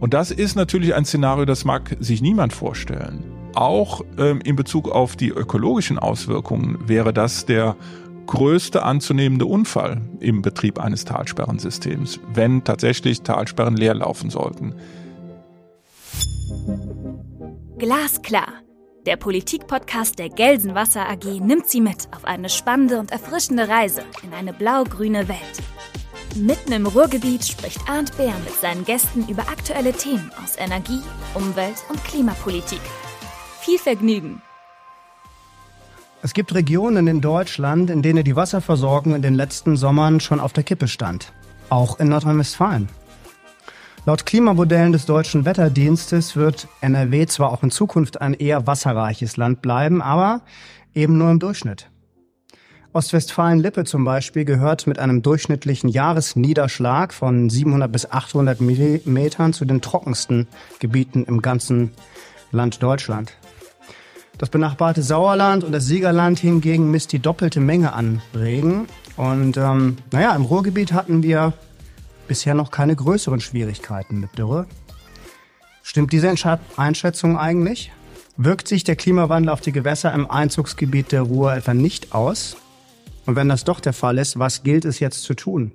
Und das ist natürlich ein Szenario, das mag sich niemand vorstellen. Auch ähm, in Bezug auf die ökologischen Auswirkungen wäre das der größte anzunehmende Unfall im Betrieb eines Talsperrensystems, wenn tatsächlich Talsperren leer laufen sollten. Glasklar. Der Politikpodcast der Gelsenwasser AG nimmt Sie mit auf eine spannende und erfrischende Reise in eine blau-grüne Welt. Mitten im Ruhrgebiet spricht Arndt Bär mit seinen Gästen über aktuelle Themen aus Energie, Umwelt und Klimapolitik. Viel Vergnügen! Es gibt Regionen in Deutschland, in denen die Wasserversorgung in den letzten Sommern schon auf der Kippe stand. Auch in Nordrhein-Westfalen. Laut Klimamodellen des Deutschen Wetterdienstes wird NRW zwar auch in Zukunft ein eher wasserreiches Land bleiben, aber eben nur im Durchschnitt. Ostwestfalen-Lippe zum Beispiel gehört mit einem durchschnittlichen Jahresniederschlag von 700 bis 800 Millimetern zu den trockensten Gebieten im ganzen Land Deutschland. Das benachbarte Sauerland und das Siegerland hingegen misst die doppelte Menge an Regen. Und ähm, naja, im Ruhrgebiet hatten wir bisher noch keine größeren Schwierigkeiten mit Dürre. Stimmt diese Einschätzung eigentlich? Wirkt sich der Klimawandel auf die Gewässer im Einzugsgebiet der Ruhr etwa nicht aus? Und wenn das doch der Fall ist, was gilt es jetzt zu tun?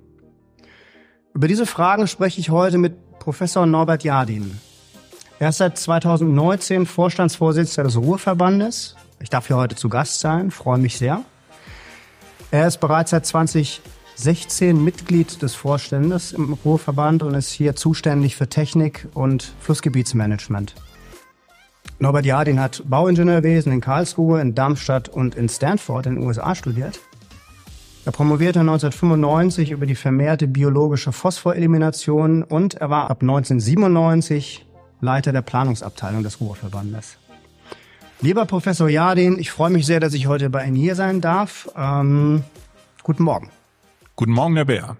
Über diese Fragen spreche ich heute mit Professor Norbert Jardin. Er ist seit 2019 Vorstandsvorsitzender des Ruhrverbandes. Ich darf hier heute zu Gast sein, freue mich sehr. Er ist bereits seit 2016 Mitglied des Vorstandes im Ruhrverband und ist hier zuständig für Technik und Flussgebietsmanagement. Norbert Jardin hat Bauingenieurwesen in Karlsruhe, in Darmstadt und in Stanford in den USA studiert. Er promovierte 1995 über die vermehrte biologische Phosphorelimination und er war ab 1997 Leiter der Planungsabteilung des Ruhrverbandes. Lieber Professor Jardin, ich freue mich sehr, dass ich heute bei Ihnen hier sein darf. Ähm, guten Morgen. Guten Morgen, Herr Bär.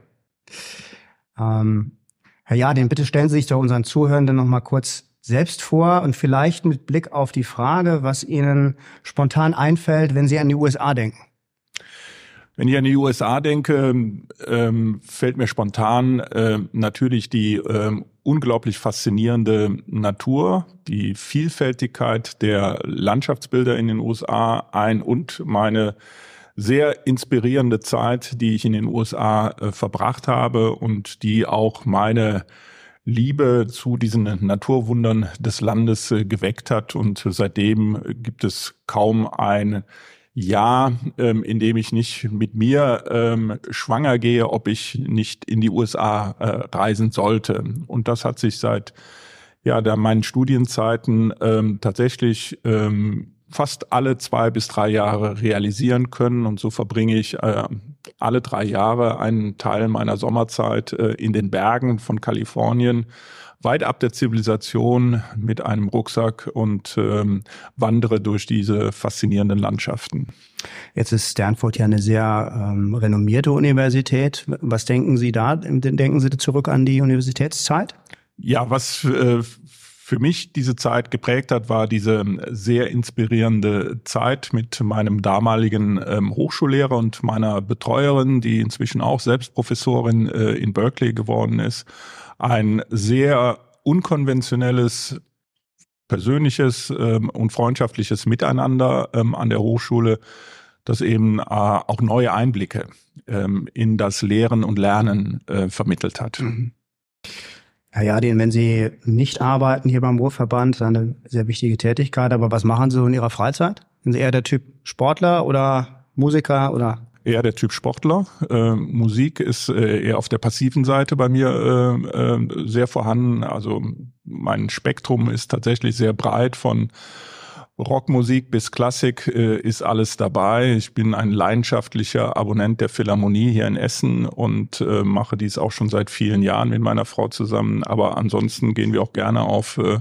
Ähm, Herr Jardin, bitte stellen Sie sich doch unseren Zuhörenden noch mal kurz selbst vor und vielleicht mit Blick auf die Frage, was Ihnen spontan einfällt, wenn Sie an die USA denken. Wenn ich an die USA denke, ähm, fällt mir spontan äh, natürlich die ähm, unglaublich faszinierende Natur, die Vielfältigkeit der Landschaftsbilder in den USA ein und meine sehr inspirierende Zeit, die ich in den USA äh, verbracht habe und die auch meine Liebe zu diesen Naturwundern des Landes äh, geweckt hat. Und seitdem gibt es kaum ein Jahr, ähm, in dem ich nicht mit mir ähm, schwanger gehe, ob ich nicht in die USA äh, reisen sollte. Und das hat sich seit ja, da meinen Studienzeiten ähm, tatsächlich ähm, fast alle zwei bis drei Jahre realisieren können. Und so verbringe ich äh, alle drei Jahre einen Teil meiner Sommerzeit äh, in den Bergen von Kalifornien weit ab der Zivilisation mit einem Rucksack und ähm, wandere durch diese faszinierenden Landschaften. Jetzt ist Stanford ja eine sehr ähm, renommierte Universität. Was denken Sie da? Denken Sie zurück an die Universitätszeit? Ja, was äh, für mich diese Zeit geprägt hat, war diese sehr inspirierende Zeit mit meinem damaligen ähm, Hochschullehrer und meiner Betreuerin, die inzwischen auch selbst Professorin äh, in Berkeley geworden ist ein sehr unkonventionelles persönliches ähm, und freundschaftliches Miteinander ähm, an der Hochschule, das eben äh, auch neue Einblicke ähm, in das Lehren und Lernen äh, vermittelt hat. Mhm. Herr Jadin, wenn Sie nicht arbeiten hier beim Ruhrverband, eine sehr wichtige Tätigkeit, aber was machen Sie so in Ihrer Freizeit? Sind Sie eher der Typ Sportler oder Musiker oder eher der Typ Sportler. Äh, Musik ist äh, eher auf der passiven Seite bei mir äh, äh, sehr vorhanden. Also mein Spektrum ist tatsächlich sehr breit von Rockmusik bis Klassik äh, ist alles dabei. Ich bin ein leidenschaftlicher Abonnent der Philharmonie hier in Essen und äh, mache dies auch schon seit vielen Jahren mit meiner Frau zusammen. Aber ansonsten gehen wir auch gerne auf äh,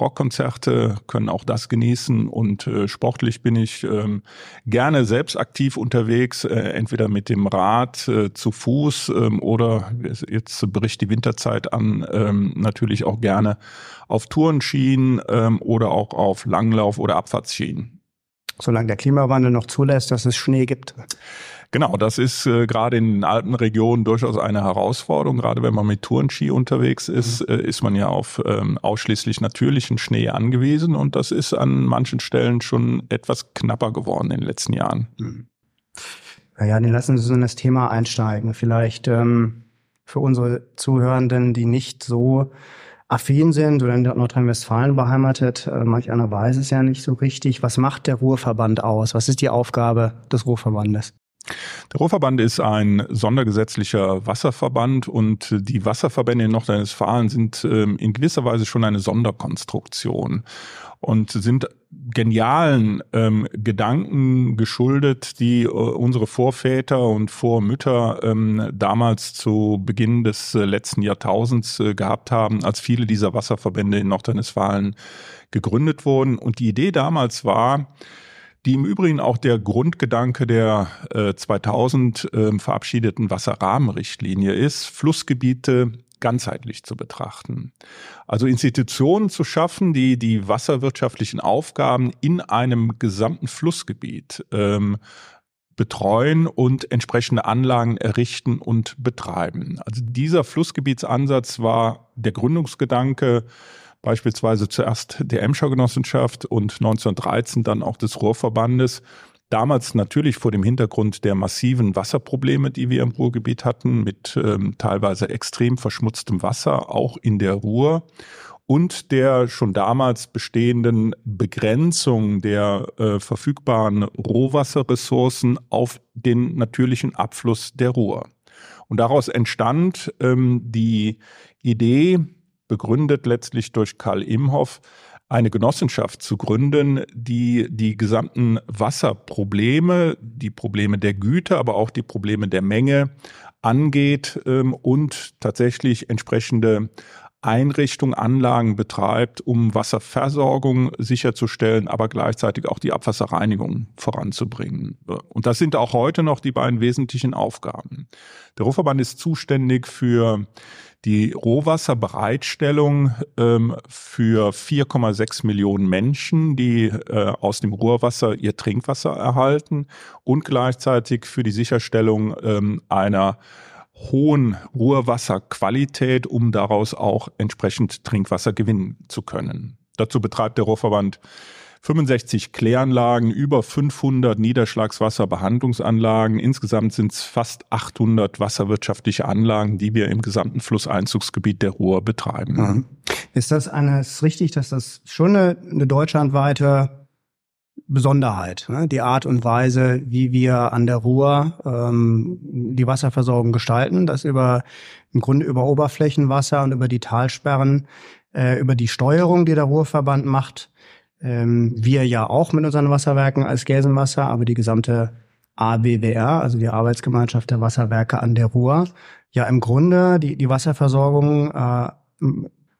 Rockkonzerte, können auch das genießen und äh, sportlich bin ich ähm, gerne selbst aktiv unterwegs, äh, entweder mit dem Rad äh, zu Fuß ähm, oder jetzt bricht die Winterzeit an, ähm, natürlich auch gerne auf Tourenschienen oder auch auf Langlauf- oder Abfahrtsschienen. Solange der Klimawandel noch zulässt, dass es Schnee gibt. Genau, das ist äh, gerade in den alten Regionen durchaus eine Herausforderung. Gerade wenn man mit Tourenski unterwegs ist, mhm. äh, ist man ja auf ähm, ausschließlich natürlichen Schnee angewiesen und das ist an manchen Stellen schon etwas knapper geworden in den letzten Jahren. Mhm. Naja, dann lassen Sie uns in das Thema einsteigen. Vielleicht ähm, für unsere Zuhörenden, die nicht so affin sind oder in Nordrhein-Westfalen beheimatet. Äh, manch einer weiß es ja nicht so richtig. Was macht der Ruhrverband aus? Was ist die Aufgabe des Ruhrverbandes? Der Ruhrverband ist ein sondergesetzlicher Wasserverband und die Wasserverbände in Nordrhein-Westfalen sind ähm, in gewisser Weise schon eine Sonderkonstruktion und sind genialen ähm, Gedanken geschuldet, die äh, unsere Vorväter und Vormütter ähm, damals zu Beginn des äh, letzten Jahrtausends äh, gehabt haben, als viele dieser Wasserverbände in Nordrhein-Westfalen gegründet wurden. Und die Idee damals war, die im Übrigen auch der Grundgedanke der äh, 2000 äh, verabschiedeten Wasserrahmenrichtlinie ist, Flussgebiete ganzheitlich zu betrachten. Also Institutionen zu schaffen, die die wasserwirtschaftlichen Aufgaben in einem gesamten Flussgebiet ähm, betreuen und entsprechende Anlagen errichten und betreiben. Also dieser Flussgebietsansatz war der Gründungsgedanke beispielsweise zuerst der Emscher Genossenschaft und 1913 dann auch des Ruhrverbandes. Damals natürlich vor dem Hintergrund der massiven Wasserprobleme, die wir im Ruhrgebiet hatten, mit ähm, teilweise extrem verschmutztem Wasser, auch in der Ruhr und der schon damals bestehenden Begrenzung der äh, verfügbaren Rohwasserressourcen auf den natürlichen Abfluss der Ruhr. Und daraus entstand ähm, die Idee, begründet letztlich durch Karl Imhoff, eine Genossenschaft zu gründen, die die gesamten Wasserprobleme, die Probleme der Güter, aber auch die Probleme der Menge angeht ähm, und tatsächlich entsprechende Einrichtungen, Anlagen betreibt, um Wasserversorgung sicherzustellen, aber gleichzeitig auch die Abwasserreinigung voranzubringen. Und das sind auch heute noch die beiden wesentlichen Aufgaben. Der Ruhrverband ist zuständig für die Rohwasserbereitstellung ähm, für 4,6 Millionen Menschen, die äh, aus dem Ruhrwasser ihr Trinkwasser erhalten und gleichzeitig für die Sicherstellung ähm, einer hohen Ruhrwasserqualität, um daraus auch entsprechend Trinkwasser gewinnen zu können. Dazu betreibt der Ruhrverband 65 Kläranlagen, über 500 Niederschlagswasserbehandlungsanlagen. Insgesamt sind es fast 800 wasserwirtschaftliche Anlagen, die wir im gesamten Flusseinzugsgebiet der Ruhr betreiben. Mhm. Ist das eine, ist richtig, dass das schon eine, eine deutschlandweite Besonderheit, ne? die Art und Weise, wie wir an der Ruhr ähm, die Wasserversorgung gestalten, das über im Grunde über Oberflächenwasser und über die Talsperren, äh, über die Steuerung, die der Ruhrverband macht, ähm, wir ja auch mit unseren Wasserwerken als Gelsenwasser, aber die gesamte ABWR, also die Arbeitsgemeinschaft der Wasserwerke an der Ruhr, ja im Grunde die, die Wasserversorgung äh,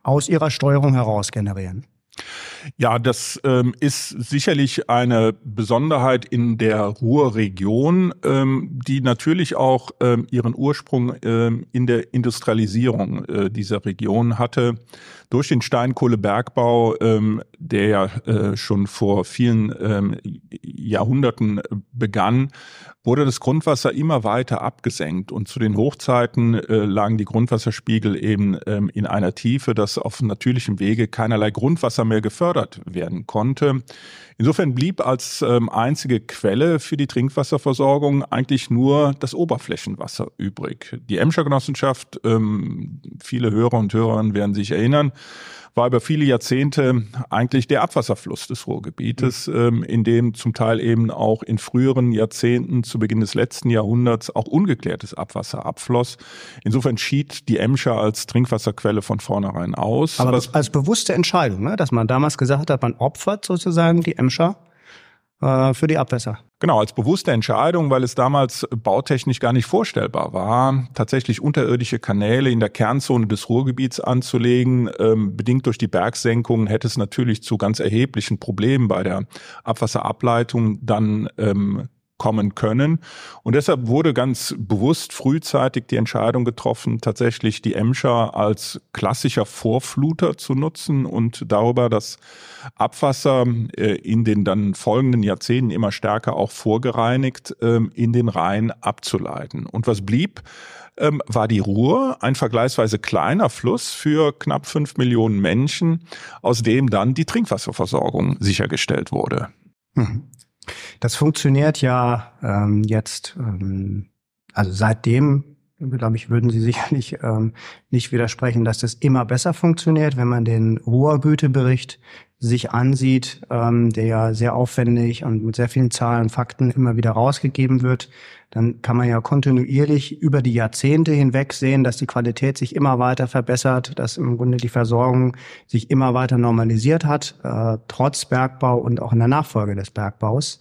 aus ihrer Steuerung heraus generieren. Ja, das ähm, ist sicherlich eine Besonderheit in der Ruhrregion, ähm, die natürlich auch ähm, ihren Ursprung ähm, in der Industrialisierung äh, dieser Region hatte. Durch den Steinkohlebergbau, ähm, der ja äh, schon vor vielen ähm, Jahrhunderten begann, wurde das Grundwasser immer weiter abgesenkt und zu den Hochzeiten äh, lagen die Grundwasserspiegel eben in einer Tiefe, dass auf natürlichem Wege keinerlei Grundwasser mehr gefördert werden konnte. Insofern blieb als ähm, einzige Quelle für die Trinkwasserversorgung eigentlich nur das Oberflächenwasser übrig. Die Emscher Genossenschaft, ähm, viele Hörer und Hörerinnen werden sich erinnern, war über viele Jahrzehnte eigentlich der Abwasserfluss des Ruhrgebietes, mhm. ähm, in dem zum Teil eben auch in früheren Jahrzehnten, zu Beginn des letzten Jahrhunderts, auch ungeklärtes Abwasser abfloss. Insofern schied die Emscher als Trinkwasserquelle von vornherein aus. Aber als bewusste Entscheidung, ne? dass man damals gesagt hat, man opfert sozusagen die Emscher für die Abwässer. Genau, als bewusste Entscheidung, weil es damals bautechnisch gar nicht vorstellbar war, tatsächlich unterirdische Kanäle in der Kernzone des Ruhrgebiets anzulegen. Ähm, bedingt durch die Bergsenkungen hätte es natürlich zu ganz erheblichen Problemen bei der Abwasserableitung dann ähm, kommen können. Und deshalb wurde ganz bewusst frühzeitig die Entscheidung getroffen, tatsächlich die Emscher als klassischer Vorfluter zu nutzen und darüber das Abwasser äh, in den dann folgenden Jahrzehnten immer stärker auch vorgereinigt ähm, in den Rhein abzuleiten. Und was blieb? ähm, war die Ruhr ein vergleichsweise kleiner Fluss für knapp fünf Millionen Menschen, aus dem dann die Trinkwasserversorgung sichergestellt wurde. Mhm. Das funktioniert ja ähm, jetzt, ähm, also seitdem, glaube ich, würden Sie sicherlich ähm, nicht widersprechen, dass das immer besser funktioniert, wenn man den Ruhrgütebericht sich ansieht, ähm, der ja sehr aufwendig und mit sehr vielen Zahlen und Fakten immer wieder rausgegeben wird, dann kann man ja kontinuierlich über die Jahrzehnte hinweg sehen, dass die Qualität sich immer weiter verbessert, dass im Grunde die Versorgung sich immer weiter normalisiert hat, äh, trotz Bergbau und auch in der Nachfolge des Bergbaus.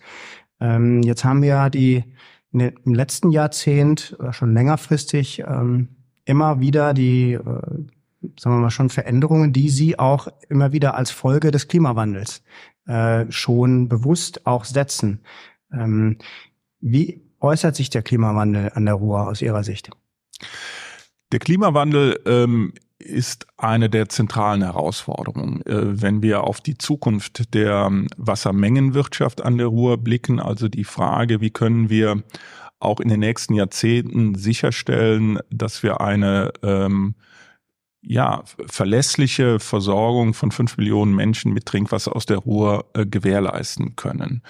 Ähm, jetzt haben wir ja die in im letzten Jahrzehnt oder schon längerfristig ähm, immer wieder die äh, sagen wir mal schon Veränderungen, die Sie auch immer wieder als Folge des Klimawandels äh, schon bewusst auch setzen. Ähm, wie äußert sich der Klimawandel an der Ruhr aus Ihrer Sicht? Der Klimawandel ähm, ist eine der zentralen Herausforderungen. Äh, wenn wir auf die Zukunft der Wassermengenwirtschaft an der Ruhr blicken, also die Frage, wie können wir auch in den nächsten Jahrzehnten sicherstellen, dass wir eine ähm, ja, verlässliche Versorgung von fünf Millionen Menschen mit Trinkwasser aus der Ruhr äh, gewährleisten können.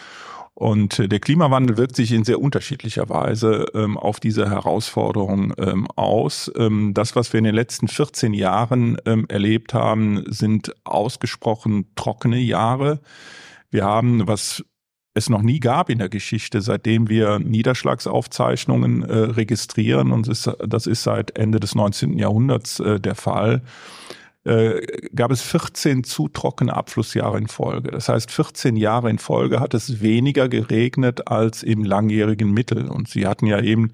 Und äh, der Klimawandel wirkt sich in sehr unterschiedlicher Weise ähm, auf diese Herausforderung ähm, aus. Ähm, das, was wir in den letzten 14 Jahren ähm, erlebt haben, sind ausgesprochen trockene Jahre. Wir haben, was es noch nie gab in der Geschichte, seitdem wir Niederschlagsaufzeichnungen äh, registrieren. Und das ist, das ist seit Ende des 19. Jahrhunderts äh, der Fall. Äh, gab es 14 zu trockene Abflussjahre in Folge. Das heißt, 14 Jahre in Folge hat es weniger geregnet als im langjährigen Mittel. Und Sie hatten ja eben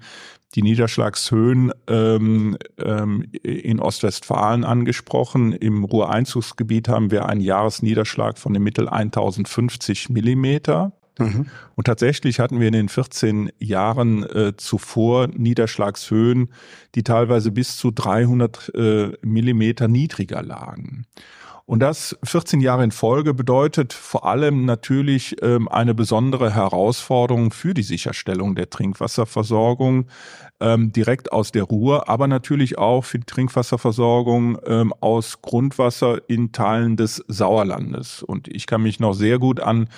die Niederschlagshöhen ähm, ähm, in Ostwestfalen angesprochen. Im Ruhreinzugsgebiet haben wir einen Jahresniederschlag von dem Mittel 1050 Millimeter. Mhm. Und tatsächlich hatten wir in den 14 Jahren äh, zuvor Niederschlagshöhen, die teilweise bis zu 300 äh, Millimeter niedriger lagen. Und das 14 Jahre in Folge bedeutet vor allem natürlich ähm, eine besondere Herausforderung für die Sicherstellung der Trinkwasserversorgung ähm, direkt aus der Ruhr, aber natürlich auch für die Trinkwasserversorgung ähm, aus Grundwasser in Teilen des Sauerlandes. Und ich kann mich noch sehr gut an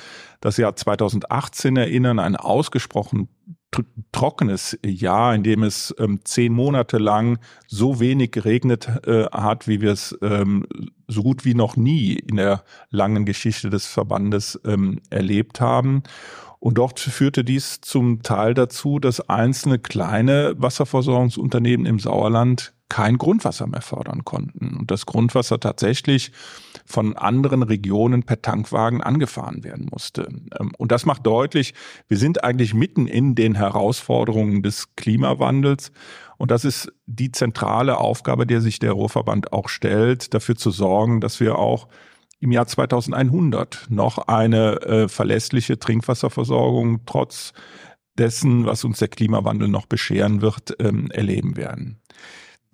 das Jahr 2018 erinnern, ein ausgesprochen trockenes Jahr, in dem es ähm, zehn Monate lang so wenig geregnet äh, hat, wie wir es ähm, so gut wie noch nie in der langen Geschichte des Verbandes ähm, erlebt haben. Und dort führte dies zum Teil dazu, dass einzelne kleine Wasserversorgungsunternehmen im Sauerland kein Grundwasser mehr fördern konnten und das Grundwasser tatsächlich von anderen Regionen per Tankwagen angefahren werden musste. Ähm, und das macht deutlich, wir sind eigentlich mitten in den Herausforderungen des Klimawandels. Und das ist die zentrale Aufgabe, der sich der Ruhrverband auch stellt, dafür zu sorgen, dass wir auch im Jahr 2100 noch eine äh, verlässliche Trinkwasserversorgung trotz dessen, was uns der Klimawandel noch bescheren wird, ähm, erleben werden.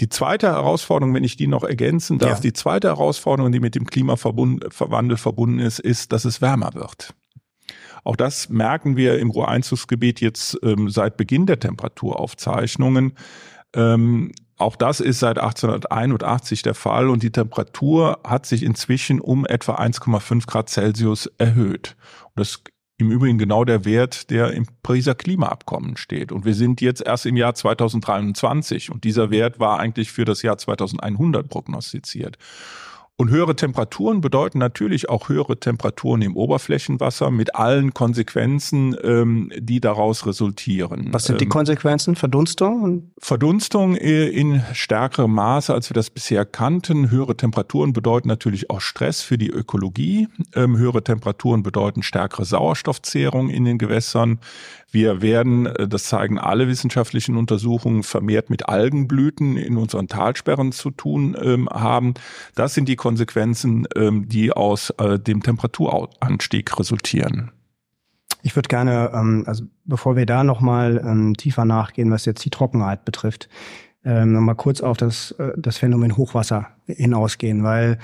Die zweite Herausforderung, wenn ich die noch ergänzen darf, ja. die zweite Herausforderung, die mit dem Klimawandel verbunden ist, ist, dass es wärmer wird. Auch das merken wir im Ruhreinzugsgebiet jetzt ähm, seit Beginn der Temperaturaufzeichnungen. Ähm, auch das ist seit 1881 der Fall und die Temperatur hat sich inzwischen um etwa 1,5 Grad Celsius erhöht. Und das im Übrigen genau der Wert, der im Pariser Klimaabkommen steht. Und wir sind jetzt erst im Jahr 2023 und dieser Wert war eigentlich für das Jahr 2100 prognostiziert. Und höhere Temperaturen bedeuten natürlich auch höhere Temperaturen im Oberflächenwasser mit allen Konsequenzen, ähm, die daraus resultieren. Was sind die ähm, Konsequenzen? Verdunstung? Verdunstung äh, in stärkerem Maße, als wir das bisher kannten. Höhere Temperaturen bedeuten natürlich auch Stress für die Ökologie. Ähm, höhere Temperaturen bedeuten stärkere Sauerstoffzehrung in den Gewässern. Wir werden, äh, das zeigen alle wissenschaftlichen Untersuchungen, vermehrt mit Algenblüten in unseren Talsperren zu tun ähm, haben. Das sind die Konsequenzen, ähm, die aus äh, dem Temperaturanstieg resultieren. Ich würde gerne, ähm, also bevor wir da nochmal ähm, tiefer nachgehen, was jetzt die Trockenheit betrifft, ähm, nochmal kurz auf das, äh, das Phänomen Hochwasser hinausgehen, weil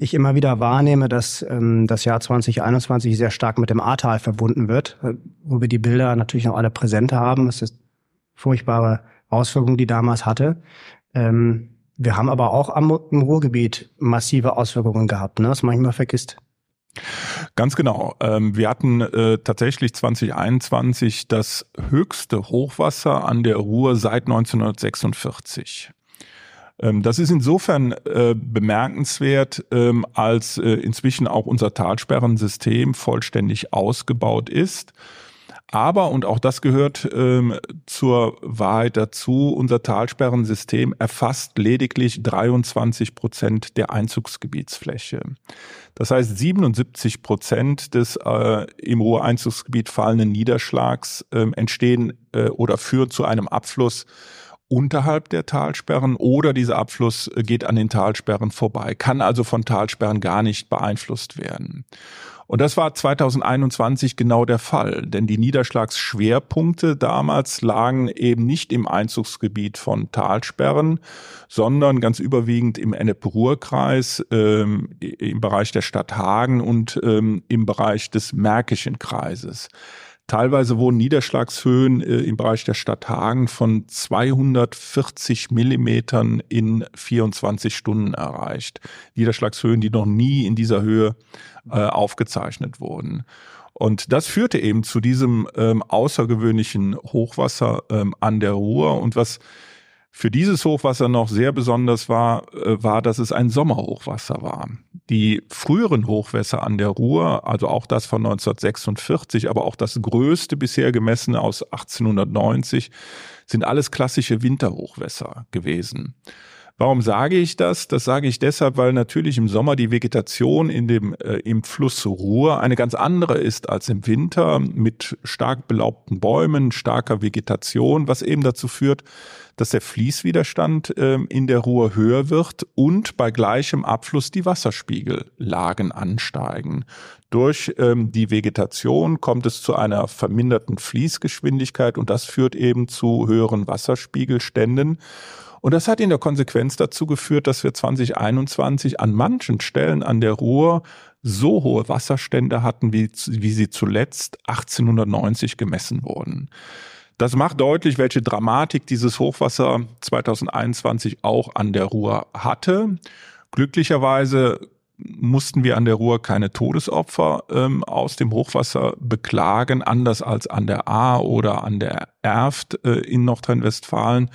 ich immer wieder wahrnehme, dass ähm, das Jahr 2021 sehr stark mit dem Ahrtal verbunden wird, äh, wo wir die Bilder natürlich noch alle präsent haben. Es ist furchtbare Auswirkungen, die damals hatte. Ähm, wir haben aber auch am, im Ruhrgebiet massive Auswirkungen gehabt, ne, man manchmal vergisst. Ganz genau. Ähm, wir hatten äh, tatsächlich 2021 das höchste Hochwasser an der Ruhr seit 1946. Ähm, das ist insofern äh, bemerkenswert, ähm, als äh, inzwischen auch unser Talsperrensystem vollständig ausgebaut ist. Aber, und auch das gehört ähm, zur Wahrheit dazu, unser Talsperrensystem erfasst lediglich 23 Prozent der Einzugsgebietsfläche. Das heißt, 77 Prozent des äh, im Ruhreinzugsgebiet fallenden Niederschlags entstehen äh, oder führen zu einem Abfluss unterhalb der Talsperren oder dieser Abfluss geht an den Talsperren vorbei, kann also von Talsperren gar nicht beeinflusst werden. Und das war 2021 genau der Fall, denn die Niederschlagsschwerpunkte damals lagen eben nicht im Einzugsgebiet von Talsperren, sondern ganz überwiegend im Ennepe-Ruhr-Kreis, ähm, im Bereich der Stadt Hagen und ähm, im Bereich des Märkischen Kreises. Teilweise wurden Niederschlagshöhen äh, im Bereich der Stadt Hagen von 240 Millimetern in 24 Stunden erreicht. Niederschlagshöhen, die noch nie in dieser Höhe äh, aufgezeichnet wurden. Und das führte eben zu diesem ähm, außergewöhnlichen Hochwasser ähm, an der Ruhr. Und was für dieses Hochwasser noch sehr besonders war, äh, war, dass es ein Sommerhochwasser war. Die früheren Hochwässer an der Ruhr, also auch das von 1946, aber auch das größte bisher gemessene aus 1890, sind alles klassische Winterhochwässer gewesen. Warum sage ich das? Das sage ich deshalb, weil natürlich im Sommer die Vegetation in dem, äh, im Fluss Ruhr eine ganz andere ist als im Winter mit stark belaubten Bäumen, starker Vegetation, was eben dazu führt, dass der Fließwiderstand äh, in der Ruhr höher wird und bei gleichem Abfluss die Wasserspiegellagen ansteigen. Durch ähm, die Vegetation kommt es zu einer verminderten Fließgeschwindigkeit und das führt eben zu höheren Wasserspiegelständen. Und das hat in der Konsequenz dazu geführt, dass wir 2021 an manchen Stellen an der Ruhr so hohe Wasserstände hatten, wie, wie sie zuletzt 1890 gemessen wurden. Das macht deutlich, welche Dramatik dieses Hochwasser 2021 auch an der Ruhr hatte. Glücklicherweise mussten wir an der Ruhr keine Todesopfer ähm, aus dem Hochwasser beklagen, anders als an der A oder an der Erft äh, in Nordrhein-Westfalen.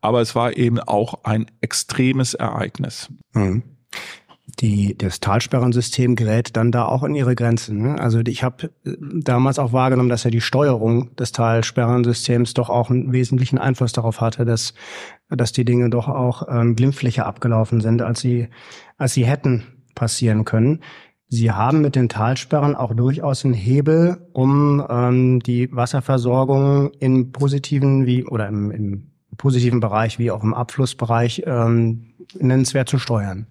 Aber es war eben auch ein extremes Ereignis. Mhm. Die, das Talsperrensystem gerät dann da auch in ihre Grenzen. Ne? Also ich habe äh, damals auch wahrgenommen, dass ja die Steuerung des Talsperrensystems doch auch einen wesentlichen Einfluss darauf hatte, dass, dass die Dinge doch auch ähm, glimpflicher abgelaufen sind, als sie, als sie hätten passieren können. Sie haben mit den Talsperren auch durchaus einen Hebel, um ähm, die Wasserversorgung im positiven wie oder im, im positiven Bereich wie auch im Abflussbereich ähm, nennenswert zu steuern.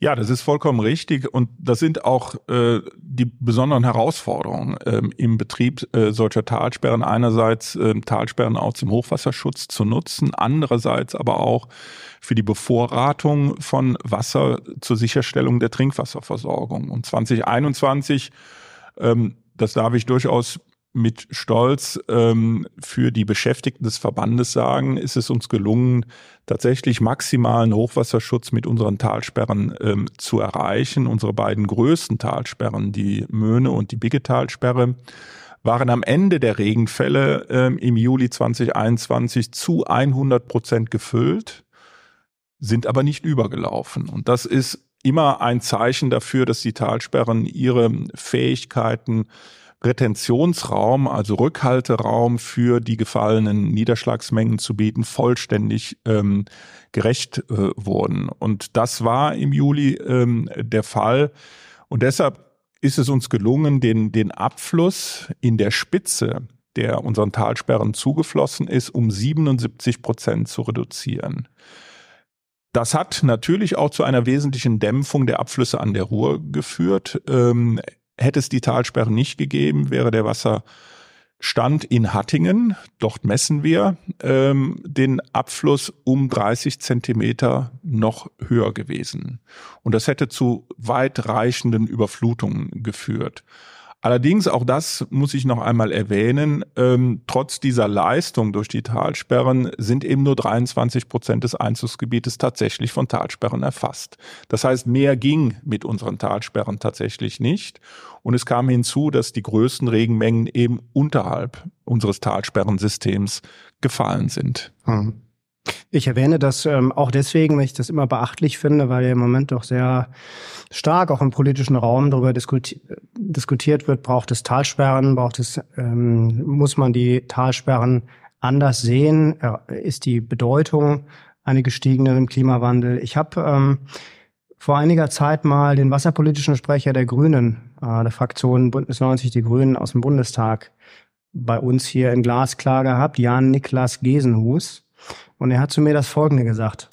Ja, das ist vollkommen richtig und das sind auch äh, die besonderen Herausforderungen ähm, im Betrieb äh, solcher Talsperren. Einerseits äh, Talsperren auch zum Hochwasserschutz zu nutzen, andererseits aber auch für die Bevorratung von Wasser zur Sicherstellung der Trinkwasserversorgung. Und 2021 ähm, das darf ich durchaus mit Stolz ähm, für die Beschäftigten des Verbandes sagen, ist es uns gelungen, tatsächlich maximalen Hochwasserschutz mit unseren Talsperren ähm, zu erreichen. Unsere beiden größten Talsperren, die Möhne und die Biggetalsperre, waren am Ende der Regenfälle ähm, im Juli 2021 zu 100 Prozent gefüllt, sind aber nicht übergelaufen. Und das ist immer ein Zeichen dafür, dass die Talsperren ihre Fähigkeiten Retentionsraum, also Rückhalteraum für die gefallenen Niederschlagsmengen zu bieten, vollständig ähm, gerecht äh, wurden. Und das war im Juli ähm, der Fall. Und deshalb ist es uns gelungen, den, den Abfluss in der Spitze, der unseren Talsperren zugeflossen ist, um 77 Prozent zu reduzieren. Das hat natürlich auch zu einer wesentlichen Dämpfung der Abflüsse an der Ruhr geführt. Ähm, hätte es die Talsperren nicht gegeben, wäre der Wasserstand in Hattingen, dort messen wir, ähm, den Abfluss um 30 Zentimeter noch höher gewesen. Und das hätte zu weitreichenden Überflutungen geführt. Allerdings, auch das muss ich noch einmal erwähnen, ähm, trotz dieser Leistung durch die Talsperren sind eben nur 23 Prozent des Einzugsgebietes tatsächlich von Talsperren erfasst. Das heißt, mehr ging mit unseren Talsperren tatsächlich nicht. Und es kam hinzu, dass die größten Regenmengen eben unterhalb unseres Talsperrensystems gefallen sind. Hm. Ich erwähne das ähm, auch deswegen, weil ich das immer beachtlich finde, weil ja im Moment doch sehr stark auch im politischen Raum darüber diskuti diskutiert wird, braucht es Talsperren, braucht es, ähm, muss man die Talsperren anders sehen, äh, ist die Bedeutung eine gestiegene im Klimawandel. Ich habe ähm, vor einiger Zeit mal den wasserpolitischen Sprecher der Grünen, äh, der Fraktion Bündnis 90 Die Grünen aus dem Bundestag bei uns hier in Glasklar gehabt, Jan Niklas Gesenhus. Und er hat zu mir das Folgende gesagt.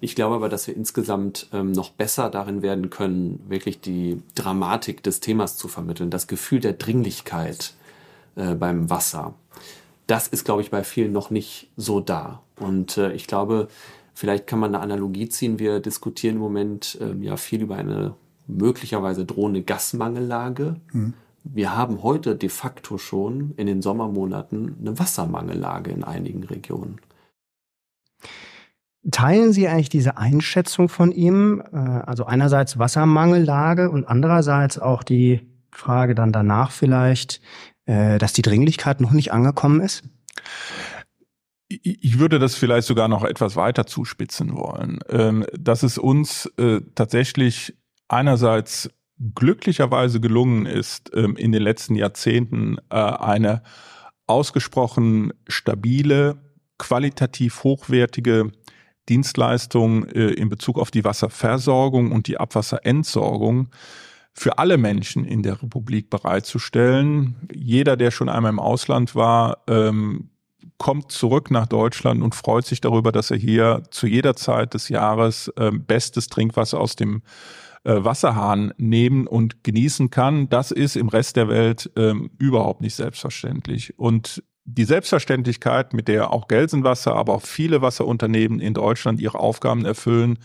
Ich glaube aber, dass wir insgesamt ähm, noch besser darin werden können, wirklich die Dramatik des Themas zu vermitteln, das Gefühl der Dringlichkeit äh, beim Wasser. Das ist, glaube ich, bei vielen noch nicht so da. Und äh, ich glaube, vielleicht kann man eine Analogie ziehen. Wir diskutieren im Moment äh, ja viel über eine möglicherweise drohende Gasmangellage. Mhm. Wir haben heute de facto schon in den Sommermonaten eine Wassermangellage in einigen Regionen. Teilen Sie eigentlich diese Einschätzung von ihm? Äh, also einerseits Wassermangellage und andererseits auch die Frage dann danach vielleicht, äh, dass die Dringlichkeit noch nicht angekommen ist? Ich würde das vielleicht sogar noch etwas weiter zuspitzen wollen, ähm, dass es uns äh, tatsächlich einerseits glücklicherweise gelungen ist, ähm, in den letzten Jahrzehnten eine ausgesprochen stabile, qualitativ hochwertige Dienstleistungen äh, in Bezug auf die Wasserversorgung und die Abwasserentsorgung für alle Menschen in der Republik bereitzustellen. Jeder, der schon einmal im Ausland war, ähm, kommt zurück nach Deutschland und freut sich darüber, dass er hier zu jeder Zeit des Jahres ähm, bestes Trinkwasser aus dem äh, Wasserhahn nehmen und genießen kann. Das ist im Rest der Welt ähm, überhaupt nicht selbstverständlich. Und die Selbstverständlichkeit, mit der auch Gelsenwasser, aber auch viele Wasserunternehmen in Deutschland ihre Aufgaben erfüllen,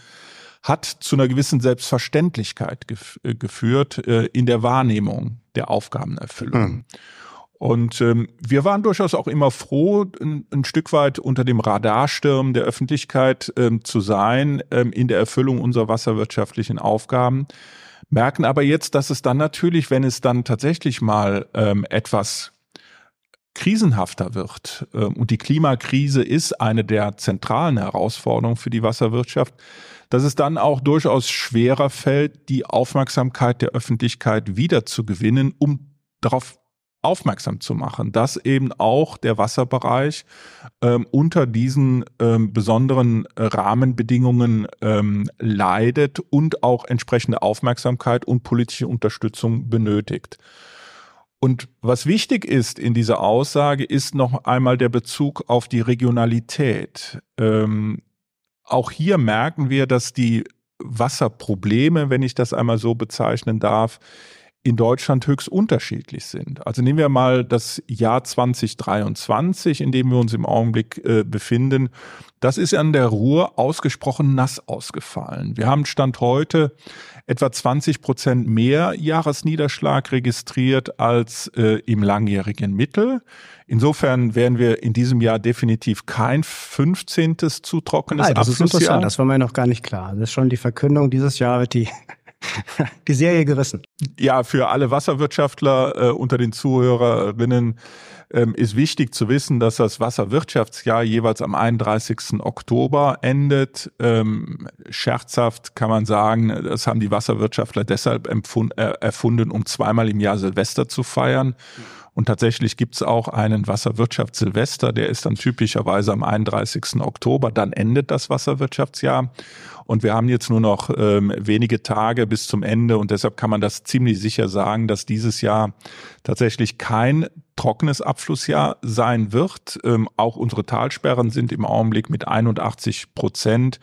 hat zu einer gewissen Selbstverständlichkeit gef äh, geführt äh, in der Wahrnehmung der Aufgabenerfüllung. Mhm. Und ähm, wir waren durchaus auch immer froh, ein, ein, Stück weit unter dem Radarsturm der Öffentlichkeit ähm, zu sein ähm, in der Erfüllung unserer wasserwirtschaftlichen Aufgaben, merken aber jetzt, dass es dann natürlich, wenn es dann tatsächlich mal ähm, etwas krisenhafter wird, ähm, und die Klimakrise ist eine der zentralen Herausforderungen für die Wasserwirtschaft, dass es dann auch durchaus schwerer fällt, die Aufmerksamkeit der Öffentlichkeit wieder zu gewinnen, um darauf aufmerksam zu machen, dass eben auch der Wasserbereich ähm, unter diesen ähm, besonderen äh, Rahmenbedingungen ähm, leidet und auch entsprechende Aufmerksamkeit und politische Unterstützung benötigt. Und was wichtig ist in dieser Aussage, ist noch einmal der Bezug auf die Regionalität. Ähm, auch hier merken wir, dass die Wasserprobleme, wenn ich das einmal so bezeichnen darf, in Deutschland höchst unterschiedlich sind. Also nehmen wir mal das Jahr 2023, in dem wir uns im Augenblick äh, befinden. Das ist an der Ruhr ausgesprochen nass ausgefallen. Wir haben Stand heute etwa 20 Prozent mehr Jahresniederschlag registriert als äh, im langjährigen Mittel. Insofern werden wir in diesem Jahr definitiv kein 15. zu trockenes Nein, das ist interessant, das war mir noch gar nicht klar. Das ist schon die Verkündung, dieses Jahr wird die die Serie gerissen. Ja, für alle Wasserwirtschaftler äh, unter den Zuhörerinnen ähm, ist wichtig zu wissen, dass das Wasserwirtschaftsjahr jeweils am 31. Oktober endet. Ähm, scherzhaft kann man sagen, das haben die Wasserwirtschaftler deshalb äh, erfunden, um zweimal im Jahr Silvester zu feiern. Und tatsächlich gibt's auch einen Wasserwirtschaftssilvester, der ist dann typischerweise am 31. Oktober. Dann endet das Wasserwirtschaftsjahr. Und wir haben jetzt nur noch ähm, wenige Tage bis zum Ende und deshalb kann man das ziemlich sicher sagen, dass dieses Jahr tatsächlich kein trockenes Abflussjahr sein wird. Ähm, auch unsere Talsperren sind im Augenblick mit 81 Prozent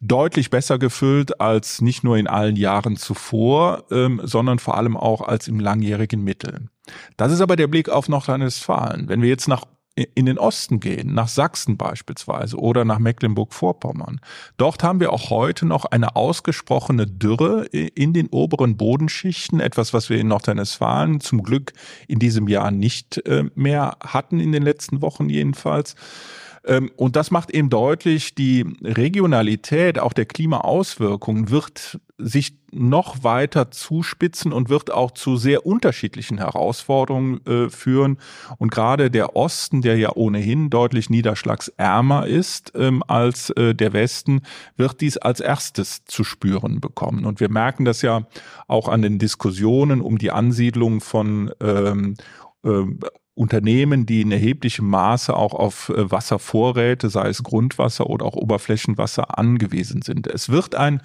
deutlich besser gefüllt als nicht nur in allen Jahren zuvor, ähm, sondern vor allem auch als im langjährigen Mittel. Das ist aber der Blick auf Nordrhein-Westfalen. Wenn wir jetzt nach in den Osten gehen, nach Sachsen beispielsweise oder nach Mecklenburg-Vorpommern. Dort haben wir auch heute noch eine ausgesprochene Dürre in den oberen Bodenschichten, etwas, was wir in Nordrhein-Westfalen zum Glück in diesem Jahr nicht äh, mehr hatten, in den letzten Wochen jedenfalls. Ähm, und das macht eben deutlich, die Regionalität auch der Klimaauswirkungen wird sich noch weiter zuspitzen und wird auch zu sehr unterschiedlichen Herausforderungen äh, führen. Und gerade der Osten, der ja ohnehin deutlich niederschlagsärmer ist ähm, als äh, der Westen, wird dies als erstes zu spüren bekommen. Und wir merken das ja auch an den Diskussionen um die Ansiedlung von ähm, äh, Unternehmen, die in erheblichem Maße auch auf äh, Wasservorräte, sei es Grundwasser oder auch Oberflächenwasser, angewiesen sind. Es wird ein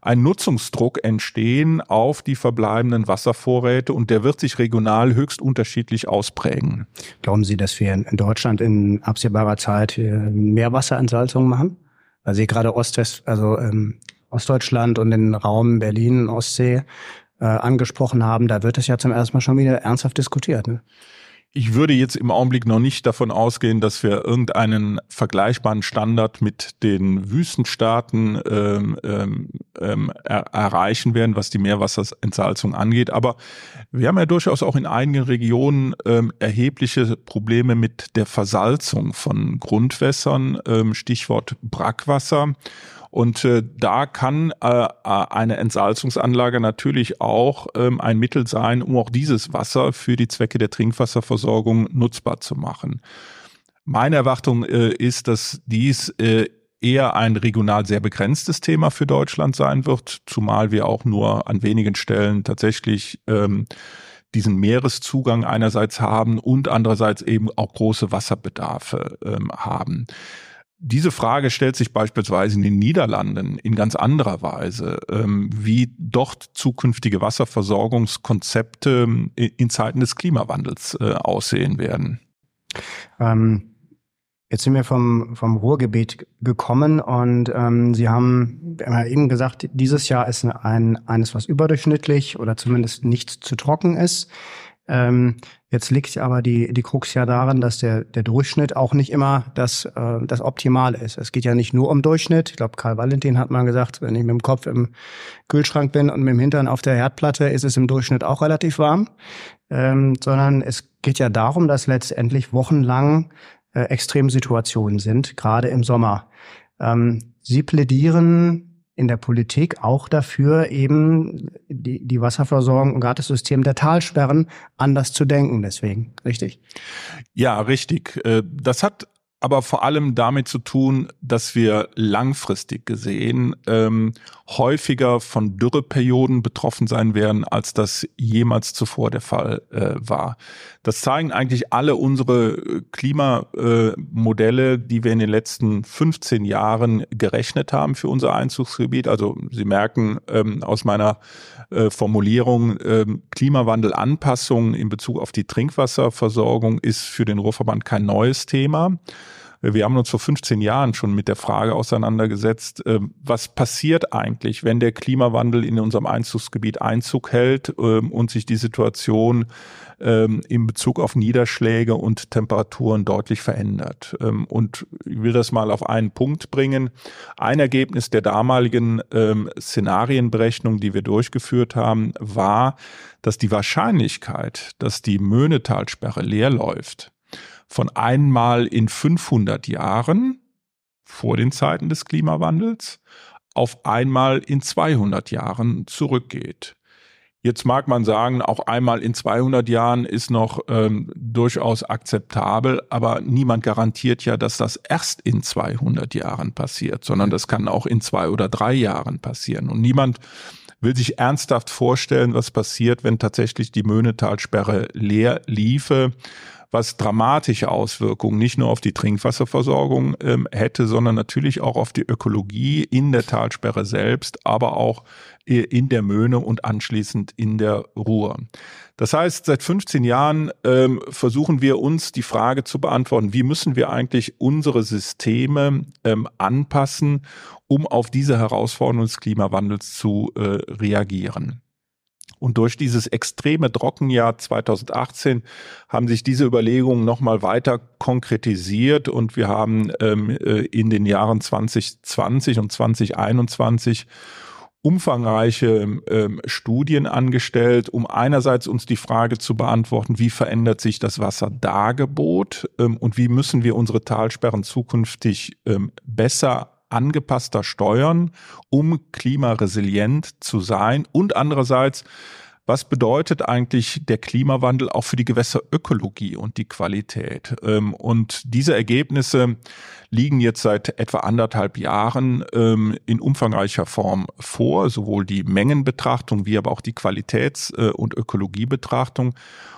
ein Nutzungsdruck entstehen auf die verbleibenden Wasservorräte und der wird sich regional höchst unterschiedlich ausprägen. Glauben Sie, dass wir in Deutschland in absehbarer Zeit äh, mehr Wasserentsalzung machen? Weil Sie gerade Ostwest, also ähm, Ostdeutschland und den Raum Berlin, Ostsee äh, angesprochen haben, da wird es ja zum ersten Mal schon wieder ernsthaft diskutiert. Ne? Ich würde jetzt im Augenblick noch nicht davon ausgehen, dass wir irgendeinen vergleichbaren Standard mit den Wüstenstaaten ähm, ähm, ähm er erreichen werden, was die Meerwasserentsalzung angeht. Aber wir haben ja durchaus auch in einigen Regionen ähm, erhebliche Probleme mit der Versalzung von Grundwässern, ähm, Stichwort Brackwasser. Und äh, da kann äh, äh, eine Entsalzungsanlage natürlich auch ähm, ein Mittel sein, um auch dieses Wasser für die Zwecke der Trinkwasserversorgung nutzbar zu machen. Meine Erwartung äh, ist, dass dies äh, eher ein regional sehr begrenztes Thema für Deutschland sein wird, zumal wir auch nur an wenigen Stellen tatsächlich ähm, diesen Meereszugang einerseits haben und andererseits eben auch große Wasserbedarfe ähm, haben. Diese Frage stellt sich beispielsweise in den Niederlanden in ganz anderer Weise, ähm, wie dort zukünftige Wasserversorgungskonzepte in Zeiten des Klimawandels äh, aussehen werden. Ähm, jetzt sind wir vom, vom Ruhrgebiet gekommen und ähm, Sie haben eben gesagt, dieses Jahr ist ein, eines, was überdurchschnittlich oder zumindest nicht zu trocken ist. Ähm, jetzt liegt aber die, die Krux ja darin, dass der, der Durchschnitt auch nicht immer das, äh, das Optimale ist. Es geht ja nicht nur um Durchschnitt. Ich glaube, Karl Valentin hat mal gesagt, wenn ich mit dem Kopf im Kühlschrank bin und mit dem Hintern auf der Herdplatte, ist es im Durchschnitt auch relativ warm. Ähm, sondern es geht ja darum, dass letztendlich wochenlang äh, Extremsituationen sind, gerade im Sommer. Ähm, Sie plädieren in der Politik auch dafür, eben die, die Wasserversorgung und gerade das System der Talsperren anders zu denken. Deswegen, richtig? Ja, richtig. Äh, das hat aber vor allem damit zu tun, dass wir langfristig gesehen ähm, häufiger von Dürreperioden betroffen sein werden, als das jemals zuvor der Fall äh, war. Das zeigen eigentlich alle unsere äh, Klimamodelle, die wir in den letzten 15 Jahren gerechnet haben für unser Einzugsgebiet. Also Sie merken ähm, aus meiner äh, Formulierung, äh, Klimawandelanpassung in Bezug auf die Trinkwasserversorgung ist für den Ruhrverband kein neues Thema. Wir haben uns vor 15 Jahren schon mit der Frage auseinandergesetzt, ähm, was passiert eigentlich, wenn der Klimawandel in unserem Einzugsgebiet Einzug hält ähm, und sich die Situation ähm, in Bezug auf Niederschläge und Temperaturen deutlich verändert. Und ich will das mal auf einen Punkt bringen. Ein Ergebnis der damaligen Szenarienberechnung, die wir durchgeführt haben, war, dass die Wahrscheinlichkeit, dass die Möhnetalsperre leer läuft, von einmal in 500 Jahren vor den Zeiten des Klimawandels auf einmal in 200 Jahren zurückgeht. Jetzt mag man sagen, auch einmal in 200 Jahren ist noch ähm, durchaus akzeptabel, aber niemand garantiert ja, dass das erst in 200 Jahren passiert, sondern das kann auch in zwei oder drei Jahren passieren. Und niemand will sich ernsthaft vorstellen, was passiert, wenn tatsächlich die Möhnetalsperre leer liefe was dramatische Auswirkungen nicht nur auf die Trinkwasserversorgung ähm, hätte, sondern natürlich auch auf die Ökologie in der Talsperre selbst, aber auch äh, in der Möhne und anschließend in der Ruhr. Das heißt, seit 15 Jahren ähm, versuchen wir uns die Frage zu beantworten, wie müssen wir eigentlich unsere Systeme ähm, anpassen, um auf diese Herausforderungen des Klimawandels zu äh, reagieren. Und durch dieses extreme Trockenjahr 2018 haben sich diese Überlegungen nochmal weiter konkretisiert. Und wir haben ähm, äh, in den Jahren 2020 und 2021 umfangreiche ähm, Studien angestellt, um einerseits uns die Frage zu beantworten, wie verändert sich das Wasserdargebot ähm, und wie müssen wir unsere Talsperren zukünftig ähm, besser angepasster steuern, um klimaresilient zu sein und andererseits was bedeutet eigentlich der Klimawandel auch für die Gewässerökologie und die Qualität? Ähm, und diese Ergebnisse liegen jetzt seit etwa anderthalb Jahren ähm, in umfangreicher Form vor, sowohl die Mengenbetrachtung wie aber auch die Qualitäts- äh, und Ökologiebetrachtung.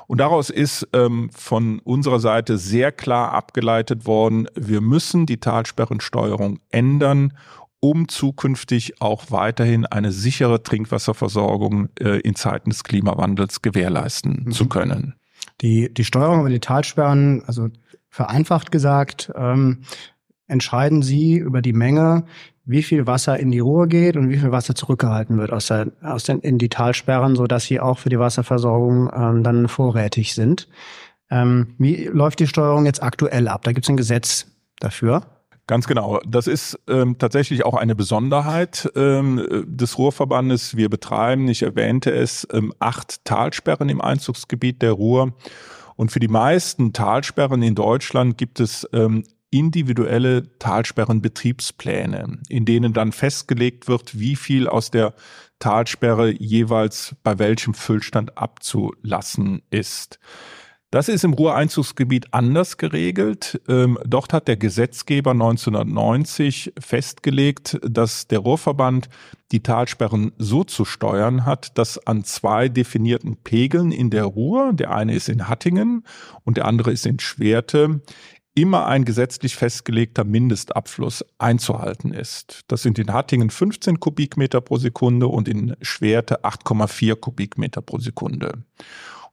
Und daraus ist ähm, von unserer Seite sehr klar abgeleitet worden, wir müssen die Talsperrensteuerung ändern, um zukünftig auch weiterhin eine sichere Trinkwasserversorgung äh, in Zeiten des Klimawandels gewährleisten mhm. zu können. Die, die Steuerung über die Talsperren, also vereinfacht gesagt, ähm, entscheiden Sie über die Menge, wie viel Wasser in die Ruhr geht und wie viel Wasser zurückgehalten wird aus, der, aus den, in die Talsperren, so dass sie auch für die Wasserversorgung ähm, dann vorrätig sind. Ähm, wie läuft die Steuerung jetzt aktuell ab? Da gibt es ein Gesetz dafür. Ganz genau. Das ist ähm, tatsächlich auch eine Besonderheit ähm, des Ruhrverbandes. Wir betreiben, ich erwähnte es, ähm, acht Talsperren im Einzugsgebiet der Ruhr. Und für die meisten Talsperren in Deutschland gibt es ähm, individuelle Talsperrenbetriebspläne, in denen dann festgelegt wird, wie viel aus der Talsperre jeweils bei welchem Füllstand abzulassen ist. Das ist im Ruhreinzugsgebiet anders geregelt. Ähm, dort hat der Gesetzgeber 1990 festgelegt, dass der Ruhrverband die Talsperren so zu steuern hat, dass an zwei definierten Pegeln in der Ruhr, der eine ist in Hattingen und der andere ist in Schwerte, immer ein gesetzlich festgelegter Mindestabfluss einzuhalten ist. Das sind in Hattingen 15 Kubikmeter pro Sekunde und in Schwerte 8,4 Kubikmeter pro Sekunde.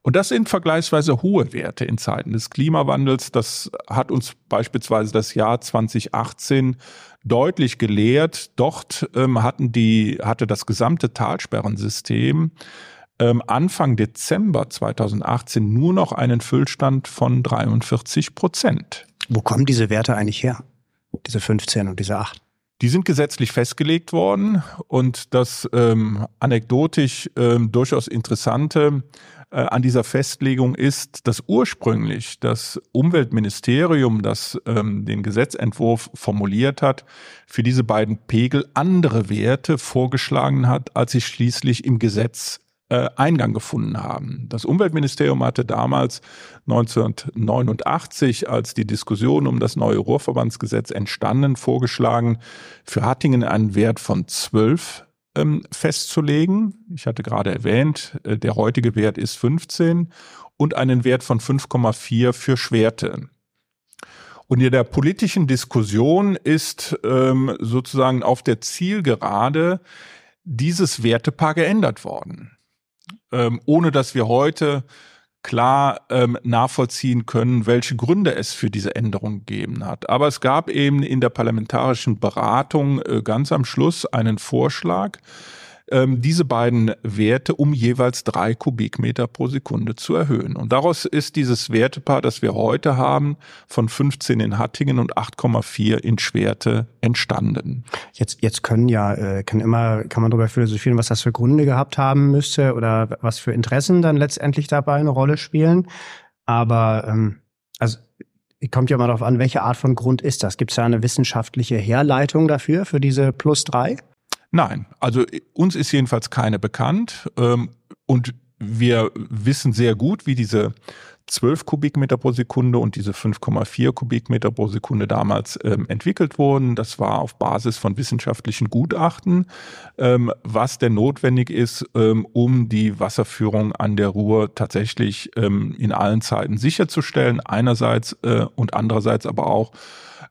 Und das sind vergleichsweise hohe Werte in Zeiten des Klimawandels. Das hat uns beispielsweise das Jahr 2018 deutlich gelehrt. Dort ähm, hatten die, hatte das gesamte Talsperrensystem ähm, Anfang Dezember 2018 nur noch einen Füllstand von 43 Prozent. Wo kommen diese Werte eigentlich her? Diese 15 und diese 8? Die sind gesetzlich festgelegt worden und das ähm, anekdotisch ähm, durchaus Interessante äh, an dieser Festlegung ist, dass ursprünglich das Umweltministerium, das ähm, den Gesetzentwurf formuliert hat, für diese beiden Pegel andere Werte vorgeschlagen hat, als sie schließlich im Gesetz äh, Eingang gefunden haben. Das Umweltministerium hatte damals 1989, als die Diskussion um das neue Ruhrverbandsgesetz entstanden, vorgeschlagen, für Hattingen einen Wert von 12 ähm, festzulegen. Ich hatte gerade erwähnt, äh, der heutige Wert ist 15 und einen Wert von 5,4 für Schwerte. Und in der politischen Diskussion ist ähm, sozusagen auf der Zielgerade dieses Wertepaar geändert worden ähm, ohne dass wir heute klar ähm, nachvollziehen können, welche Gründe es für diese Änderung gegeben hat. Aber es gab eben in der parlamentarischen Beratung äh, ganz am Schluss einen Vorschlag, ähm, diese beiden Werte um jeweils drei Kubikmeter pro Sekunde zu erhöhen. Und daraus ist dieses Wertepaar, das wir heute haben, von 15 in Hattingen und 8,4 in Schwerte entstanden. Jetzt, jetzt können ja, äh, kann immer, kann man darüber philosophieren, was das für Gründe gehabt haben müsste oder was für Interessen dann letztendlich dabei eine Rolle spielen. Aber ähm, also kommt ja mal darauf an, welche Art von Grund ist das? Gibt es da eine wissenschaftliche Herleitung dafür, für diese plus drei? Nein, also uns ist jedenfalls keine bekannt ähm, und wir wissen sehr gut, wie diese 12 Kubikmeter pro Sekunde und diese 5,4 Kubikmeter pro Sekunde damals ähm, entwickelt wurden. Das war auf Basis von wissenschaftlichen Gutachten, ähm, was denn notwendig ist, ähm, um die Wasserführung an der Ruhr tatsächlich ähm, in allen Zeiten sicherzustellen, einerseits äh, und andererseits aber auch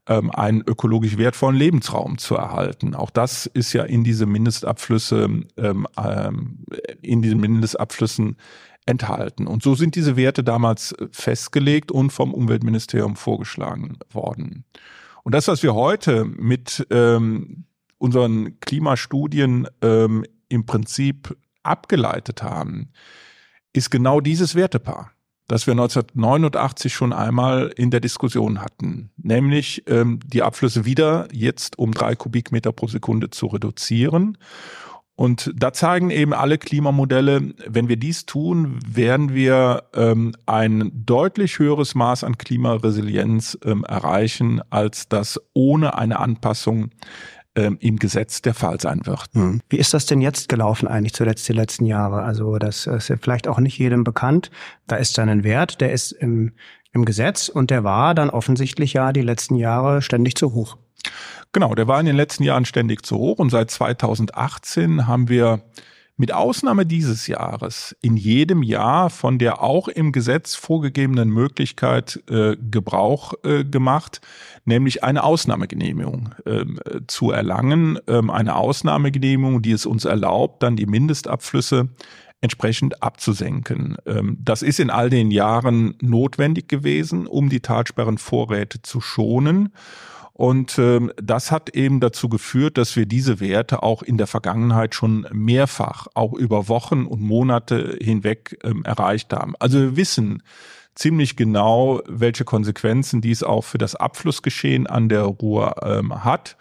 ähm, einen ökologisch wertvollen Lebensraum zu erhalten. Auch das ist ja in diese Mindestabflüsse, ähm, ähm, in diesen Mindestabflüssen enthalten. Und so sind diese Werte damals äh, festgelegt und vom Umweltministerium vorgeschlagen worden. Und das, was wir heute mit ähm, unseren Klimastudien ähm, im Prinzip abgeleitet haben, ist genau dieses Wertepaar, das wir 1989 schon einmal in der Diskussion hatten, nämlich ähm, die Abflüsse wieder jetzt um drei Kubikmeter pro Sekunde zu reduzieren. Und da zeigen eben alle Klimamodelle, wenn wir dies tun, werden wir ähm, ein deutlich höheres Maß an Klimaresilienz ähm, erreichen, als das ohne eine Anpassung ähm, im Gesetz der Fall sein wird. Hm. Wie ist das denn jetzt gelaufen eigentlich zuletzt die letzten Jahre? Also das ist vielleicht auch nicht jedem bekannt. Da ist dann ein Wert, der ist im, im Gesetz und der war dann offensichtlich ja die letzten Jahre ständig zu hoch. Genau, der war in den letzten Jahren ständig zu hoch und seit 2018 haben wir mit Ausnahme dieses Jahres in jedem Jahr von der auch im Gesetz vorgegebenen Möglichkeit äh, Gebrauch äh, gemacht, nämlich eine Ausnahmegenehmigung äh, zu erlangen. Ähm, eine Ausnahmegenehmigung, die es uns erlaubt, dann die Mindestabflüsse entsprechend abzusenken. Ähm, das ist in all den Jahren notwendig gewesen, um die Talsperrenvorräte zu schonen. Und ähm, das hat eben dazu geführt, dass wir diese Werte auch in der Vergangenheit schon mehrfach, auch über Wochen und Monate hinweg ähm, erreicht haben. Also wir wissen ziemlich genau, welche Konsequenzen dies auch für das Abflussgeschehen an der Ruhr ähm, hat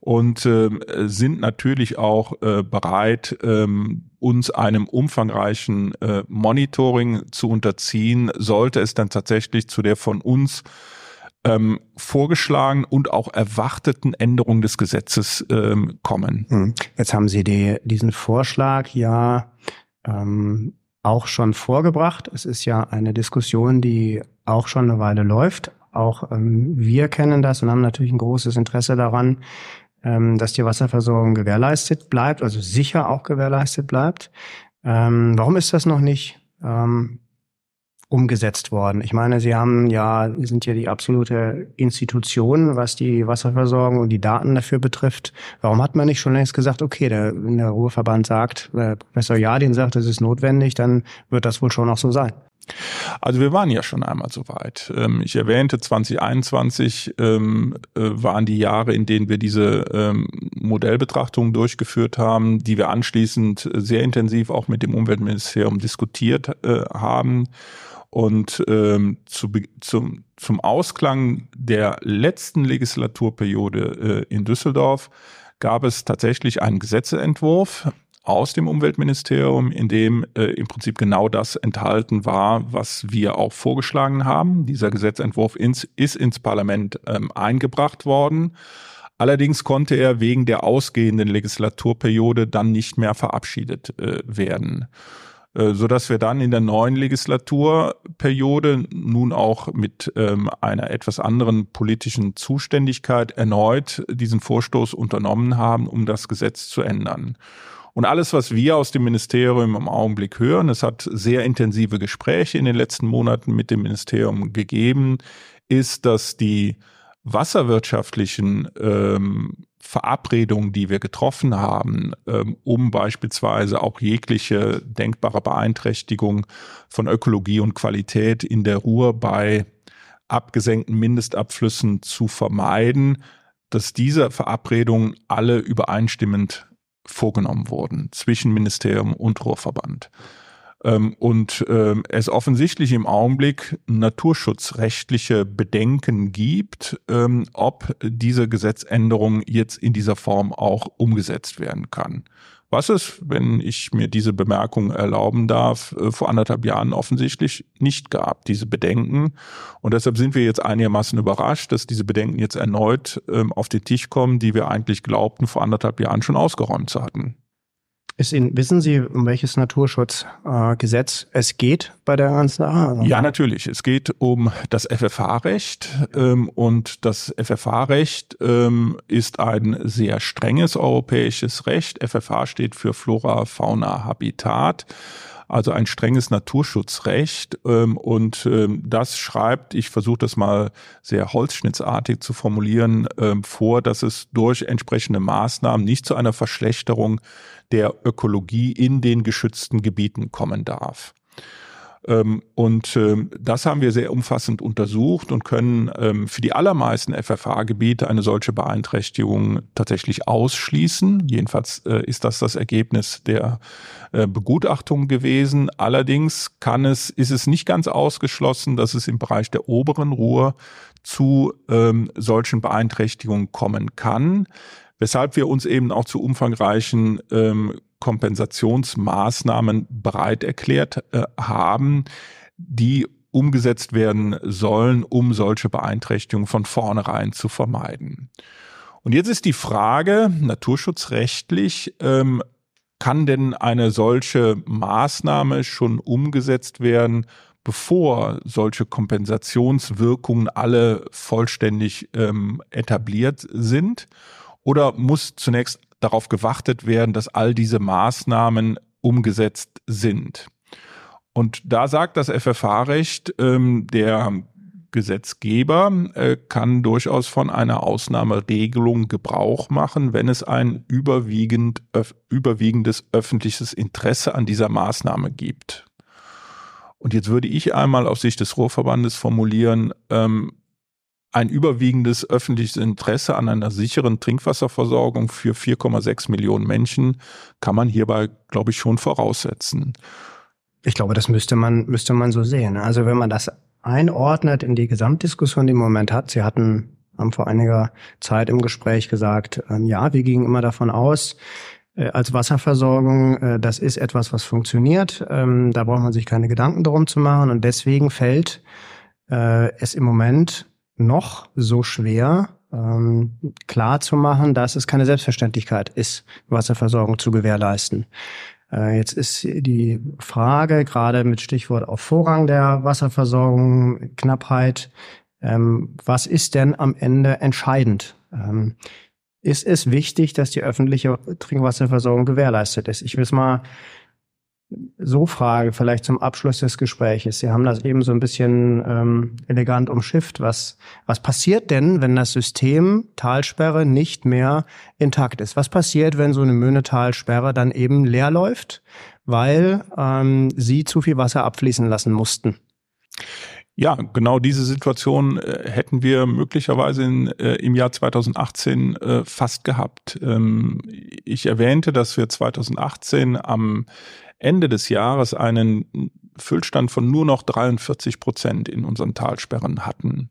und äh, sind natürlich auch äh, bereit, ähm, uns einem umfangreichen äh, Monitoring zu unterziehen, sollte es dann tatsächlich zu der von uns ähm, vorgeschlagen und auch erwarteten Änderungen des Gesetzes ähm, kommen. Hm. Jetzt haben Sie die, diesen Vorschlag ja ähm, auch schon vorgebracht. Es ist ja eine Diskussion, die auch schon eine Weile läuft. Auch ähm, wir kennen das und haben natürlich ein großes Interesse daran, ähm, dass die Wasserversorgung gewährleistet bleibt, also sicher auch gewährleistet bleibt. Ähm, warum ist das noch nicht ähm, umgesetzt worden. Ich meine, Sie haben ja, sind ja die absolute Institution, was die Wasserversorgung und die Daten dafür betrifft. Warum hat man nicht schon längst gesagt, okay, der, wenn der Ruheverband sagt, äh, Professor Jadin sagt, das ist notwendig, dann wird das wohl schon auch so sein. Also wir waren ja schon einmal so weit. Ähm, ich erwähnte, 2021 ähm, äh, waren die Jahre, in denen wir diese ähm, Modellbetrachtungen durchgeführt haben, die wir anschließend sehr intensiv auch mit dem Umweltministerium diskutiert äh, haben. Und ähm, zu, zum, zum Ausklang der letzten Legislaturperiode äh, in Düsseldorf gab es tatsächlich einen Gesetzentwurf aus dem Umweltministerium, in dem äh, im Prinzip genau das enthalten war, was wir auch vorgeschlagen haben. Dieser Gesetzentwurf ins, ist ins Parlament ähm, eingebracht worden. Allerdings konnte er wegen der ausgehenden Legislaturperiode dann nicht mehr verabschiedet äh, werden. Äh, so dass wir dann in der neuen Legislaturperiode nun auch mit ähm, einer etwas anderen politischen Zuständigkeit erneut diesen Vorstoß unternommen haben, um das Gesetz zu ändern. Und alles, was wir aus dem Ministerium im Augenblick hören, es hat sehr intensive Gespräche in den letzten Monaten mit dem Ministerium gegeben, ist, dass die wasserwirtschaftlichen ähm, Verabredungen, die wir getroffen haben, ähm, um beispielsweise auch jegliche denkbare Beeinträchtigung von Ökologie und Qualität in der Ruhr bei abgesenkten Mindestabflüssen zu vermeiden, dass diese Verabredungen alle übereinstimmend vorgenommen wurden zwischen Ministerium und Ruhrverband. Ähm, und ähm, es offensichtlich im Augenblick naturschutzrechtliche Bedenken gibt, ähm, ob diese Gesetzänderung jetzt in dieser Form auch umgesetzt werden kann. Was es, wenn ich mir diese Bemerkung erlauben darf, äh, vor anderthalb Jahren offensichtlich nicht gab, diese Bedenken. Und deshalb sind wir jetzt einigermaßen überrascht, dass diese Bedenken jetzt erneut auf den Tisch kommen, die wir eigentlich glaubten, vor anderthalb Jahren schon ausgeräumt zu hatten. Ihnen, wissen Sie, um welches Naturschutzgesetz äh, es geht bei der ganzen Sache? Ja, natürlich. Es geht um das FFH-Recht ähm, und das FFH-Recht ähm, ist ein sehr strenges europäisches Recht. FFH steht für Flora, Fauna, Habitat also ein strenges Naturschutzrecht. Ähm, und ähm, das schreibt, ich versuche das mal sehr holzschnittsartig zu formulieren, ähm, vor, dass es durch entsprechende Maßnahmen nicht zu einer Verschlechterung der Ökologie in den geschützten Gebieten kommen darf. Ähm, und ähm, das haben wir sehr umfassend untersucht und können ähm, für die allermeisten FFH-Gebiete eine solche Beeinträchtigung tatsächlich ausschließen. Jedenfalls äh, ist das das Ergebnis der äh, Begutachtung gewesen. Allerdings kann es, ist es nicht ganz ausgeschlossen, dass es im Bereich der oberen Ruhr zu solchen Beeinträchtigungen kommen kann weshalb wir uns eben auch zu umfangreichen ähm, Kompensationsmaßnahmen bereit erklärt äh, haben, die umgesetzt werden sollen, um solche Beeinträchtigungen von vornherein zu vermeiden. Und jetzt ist die Frage, naturschutzrechtlich, ähm, kann denn eine solche Maßnahme schon umgesetzt werden, bevor solche Kompensationswirkungen alle vollständig ähm, etabliert sind? Oder muss zunächst darauf gewartet werden, dass all diese Maßnahmen umgesetzt sind. Und da sagt das FFH-Recht, ähm, der Gesetzgeber äh, kann durchaus von einer Ausnahmeregelung Gebrauch machen, wenn es ein überwiegend, öf überwiegendes öffentliches Interesse an dieser Maßnahme gibt. Und jetzt würde ich einmal aus Sicht des Ruhrverbandes formulieren, ähm, ein überwiegendes öffentliches Interesse an einer sicheren Trinkwasserversorgung für 4,6 Millionen Menschen kann man hierbei, glaube ich, schon voraussetzen. Ich glaube, das müsste man, müsste man so sehen. Also wenn man das einordnet in die Gesamtdiskussion, die im Moment hat, Sie hatten haben vor einiger Zeit im Gespräch gesagt, ähm, ja, wir gingen immer davon aus, äh, als Wasserversorgung, äh, das ist etwas, was funktioniert. Ähm, da braucht man sich keine Gedanken darum zu machen. Und deswegen fällt äh, es im Moment noch so schwer, ähm, klar zu machen, dass es keine Selbstverständlichkeit ist, Wasserversorgung zu gewährleisten. Äh, jetzt ist die Frage, gerade mit Stichwort auf Vorrang der Wasserversorgung, Knappheit, ähm, was ist denn am Ende entscheidend? Ähm, ist es wichtig, dass die öffentliche Trinkwasserversorgung gewährleistet ist? Ich will es mal so frage, vielleicht zum Abschluss des Gespräches. Sie haben das eben so ein bisschen ähm, elegant umschifft. Was, was passiert denn, wenn das System Talsperre nicht mehr intakt ist? Was passiert, wenn so eine Möhnetalsperre dann eben leer läuft, weil ähm, Sie zu viel Wasser abfließen lassen mussten? Ja, genau diese Situation äh, hätten wir möglicherweise in, äh, im Jahr 2018 äh, fast gehabt. Ähm, ich erwähnte, dass wir 2018 am Ende des Jahres einen Füllstand von nur noch 43 Prozent in unseren Talsperren hatten.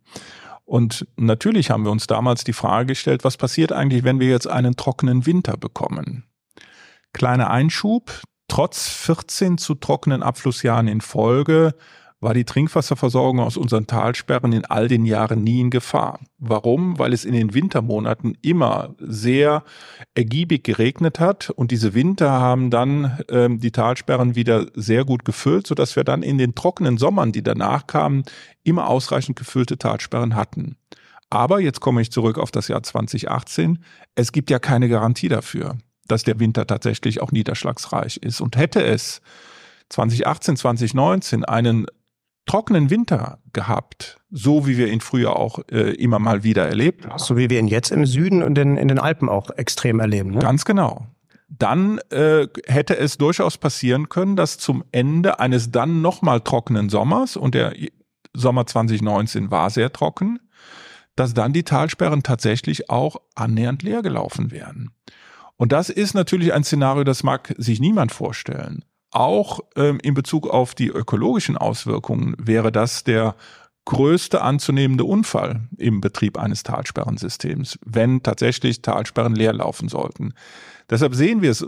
Und natürlich haben wir uns damals die Frage gestellt, was passiert eigentlich, wenn wir jetzt einen trockenen Winter bekommen? Kleiner Einschub, trotz 14 zu trockenen Abflussjahren in Folge war die Trinkwasserversorgung aus unseren Talsperren in all den Jahren nie in Gefahr. Warum? Weil es in den Wintermonaten immer sehr ergiebig geregnet hat und diese Winter haben dann ähm, die Talsperren wieder sehr gut gefüllt, sodass wir dann in den trockenen Sommern, die danach kamen, immer ausreichend gefüllte Talsperren hatten. Aber jetzt komme ich zurück auf das Jahr 2018. Es gibt ja keine Garantie dafür, dass der Winter tatsächlich auch niederschlagsreich ist. Und hätte es 2018, 2019 einen trockenen Winter gehabt, so wie wir ihn früher auch äh, immer mal wieder erlebt haben. So wie wir ihn jetzt im Süden und in, in den Alpen auch extrem erleben. Ne? Ganz genau. Dann äh, hätte es durchaus passieren können, dass zum Ende eines dann nochmal trockenen Sommers, und der Sommer 2019 war sehr trocken, dass dann die Talsperren tatsächlich auch annähernd leer gelaufen wären. Und das ist natürlich ein Szenario, das mag sich niemand vorstellen. Auch ähm, in Bezug auf die ökologischen Auswirkungen wäre das der größte anzunehmende Unfall im Betrieb eines Talsperrensystems, wenn tatsächlich Talsperren leer laufen sollten. Deshalb sehen wir es äh,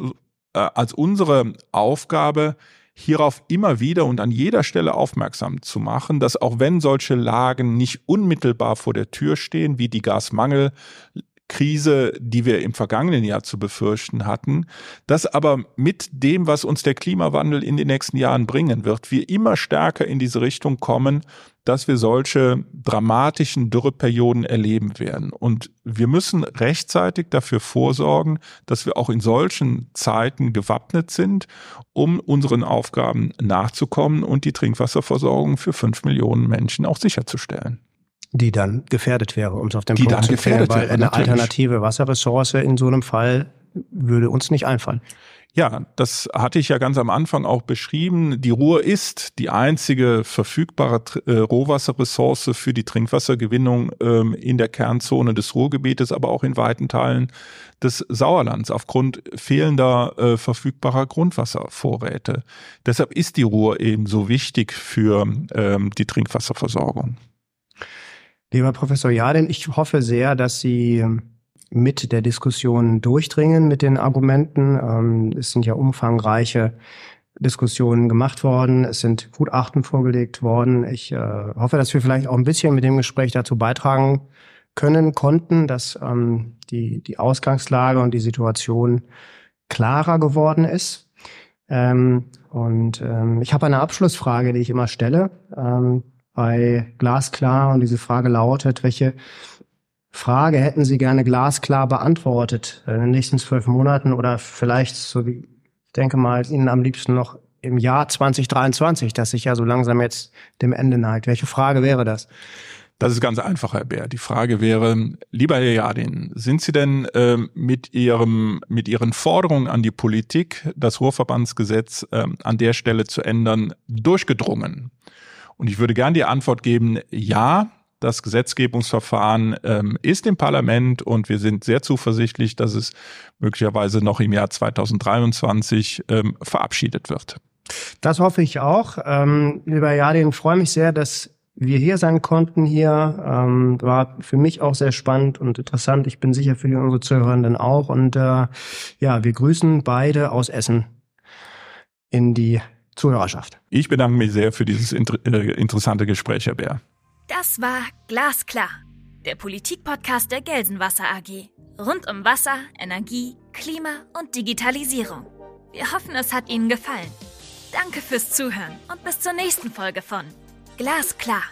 als unsere Aufgabe, hierauf immer wieder und an jeder Stelle aufmerksam zu machen, dass auch wenn solche Lagen nicht unmittelbar vor der Tür stehen, wie die Gasmangel Krise, die wir im vergangenen Jahr zu befürchten hatten, dass aber mit dem, was uns der Klimawandel in den nächsten Jahren bringen wird, wir immer stärker in diese Richtung kommen, dass wir solche dramatischen Dürreperioden erleben werden. Und wir müssen rechtzeitig dafür vorsorgen, dass wir auch in solchen Zeiten gewappnet sind, um unseren Aufgaben nachzukommen und die Trinkwasserversorgung für fünf Millionen Menschen auch sicherzustellen die dann gefährdet wäre, um es auf den die Punkt dann zu gefährdet weil wäre, eine natürlich. alternative Wasserressource in so einem Fall würde uns nicht einfallen. Ja, das hatte ich ja ganz am Anfang auch beschrieben. Die Ruhr ist die einzige verfügbare äh, Rohwasserressource für die Trinkwassergewinnung ähm, in der Kernzone des Ruhrgebietes, aber auch in weiten Teilen des Sauerlands aufgrund fehlender äh, verfügbarer Grundwasservorräte. Deshalb ist die Ruhr eben so wichtig für ähm, die Trinkwasserversorgung. Lieber Professor Jadin, ich hoffe sehr, dass Sie ähm, mit der Diskussion durchdringen, mit den Argumenten. Ähm, es sind ja umfangreiche Diskussionen gemacht worden. Es sind Gutachten vorgelegt worden. Ich äh, hoffe, dass wir vielleicht auch ein bisschen mit dem Gespräch dazu beitragen können, konnten, dass ähm, die, die Ausgangslage und die Situation klarer geworden ist. Und ich habe eine Abschlussfrage, die ich immer stelle. Bei Glasklar und diese Frage lautet, welche Frage hätten Sie gerne glasklar beantwortet in den nächsten zwölf Monaten oder vielleicht, so wie ich denke mal, Ihnen am liebsten noch im Jahr 2023, das sich ja so langsam jetzt dem Ende neigt. Welche Frage wäre das? Das ist ganz einfach, Herr Bär. Die Frage wäre, lieber Herr Jadin, sind Sie denn äh, mit Ihrem, mit Ihren Forderungen an die Politik, das Ruhrverbandsgesetz äh, an der Stelle zu ändern, durchgedrungen? Und ich würde gern die Antwort geben, ja, das Gesetzgebungsverfahren ähm, ist im Parlament und wir sind sehr zuversichtlich, dass es möglicherweise noch im Jahr 2023 ähm, verabschiedet wird. Das hoffe ich auch. Ähm, lieber Jadin, freue mich sehr, dass wir hier sein konnten hier. Ähm, war für mich auch sehr spannend und interessant. Ich bin sicher für die unsere Zuhörenden auch. Und äh, ja, wir grüßen beide aus Essen in die Zuhörerschaft. Ich bedanke mich sehr für dieses inter äh, interessante Gespräch, Herr Bär. Das war Glasklar, der Politikpodcast der Gelsenwasser AG. Rund um Wasser, Energie, Klima und Digitalisierung. Wir hoffen, es hat Ihnen gefallen. Danke fürs Zuhören und bis zur nächsten Folge von Glasklar.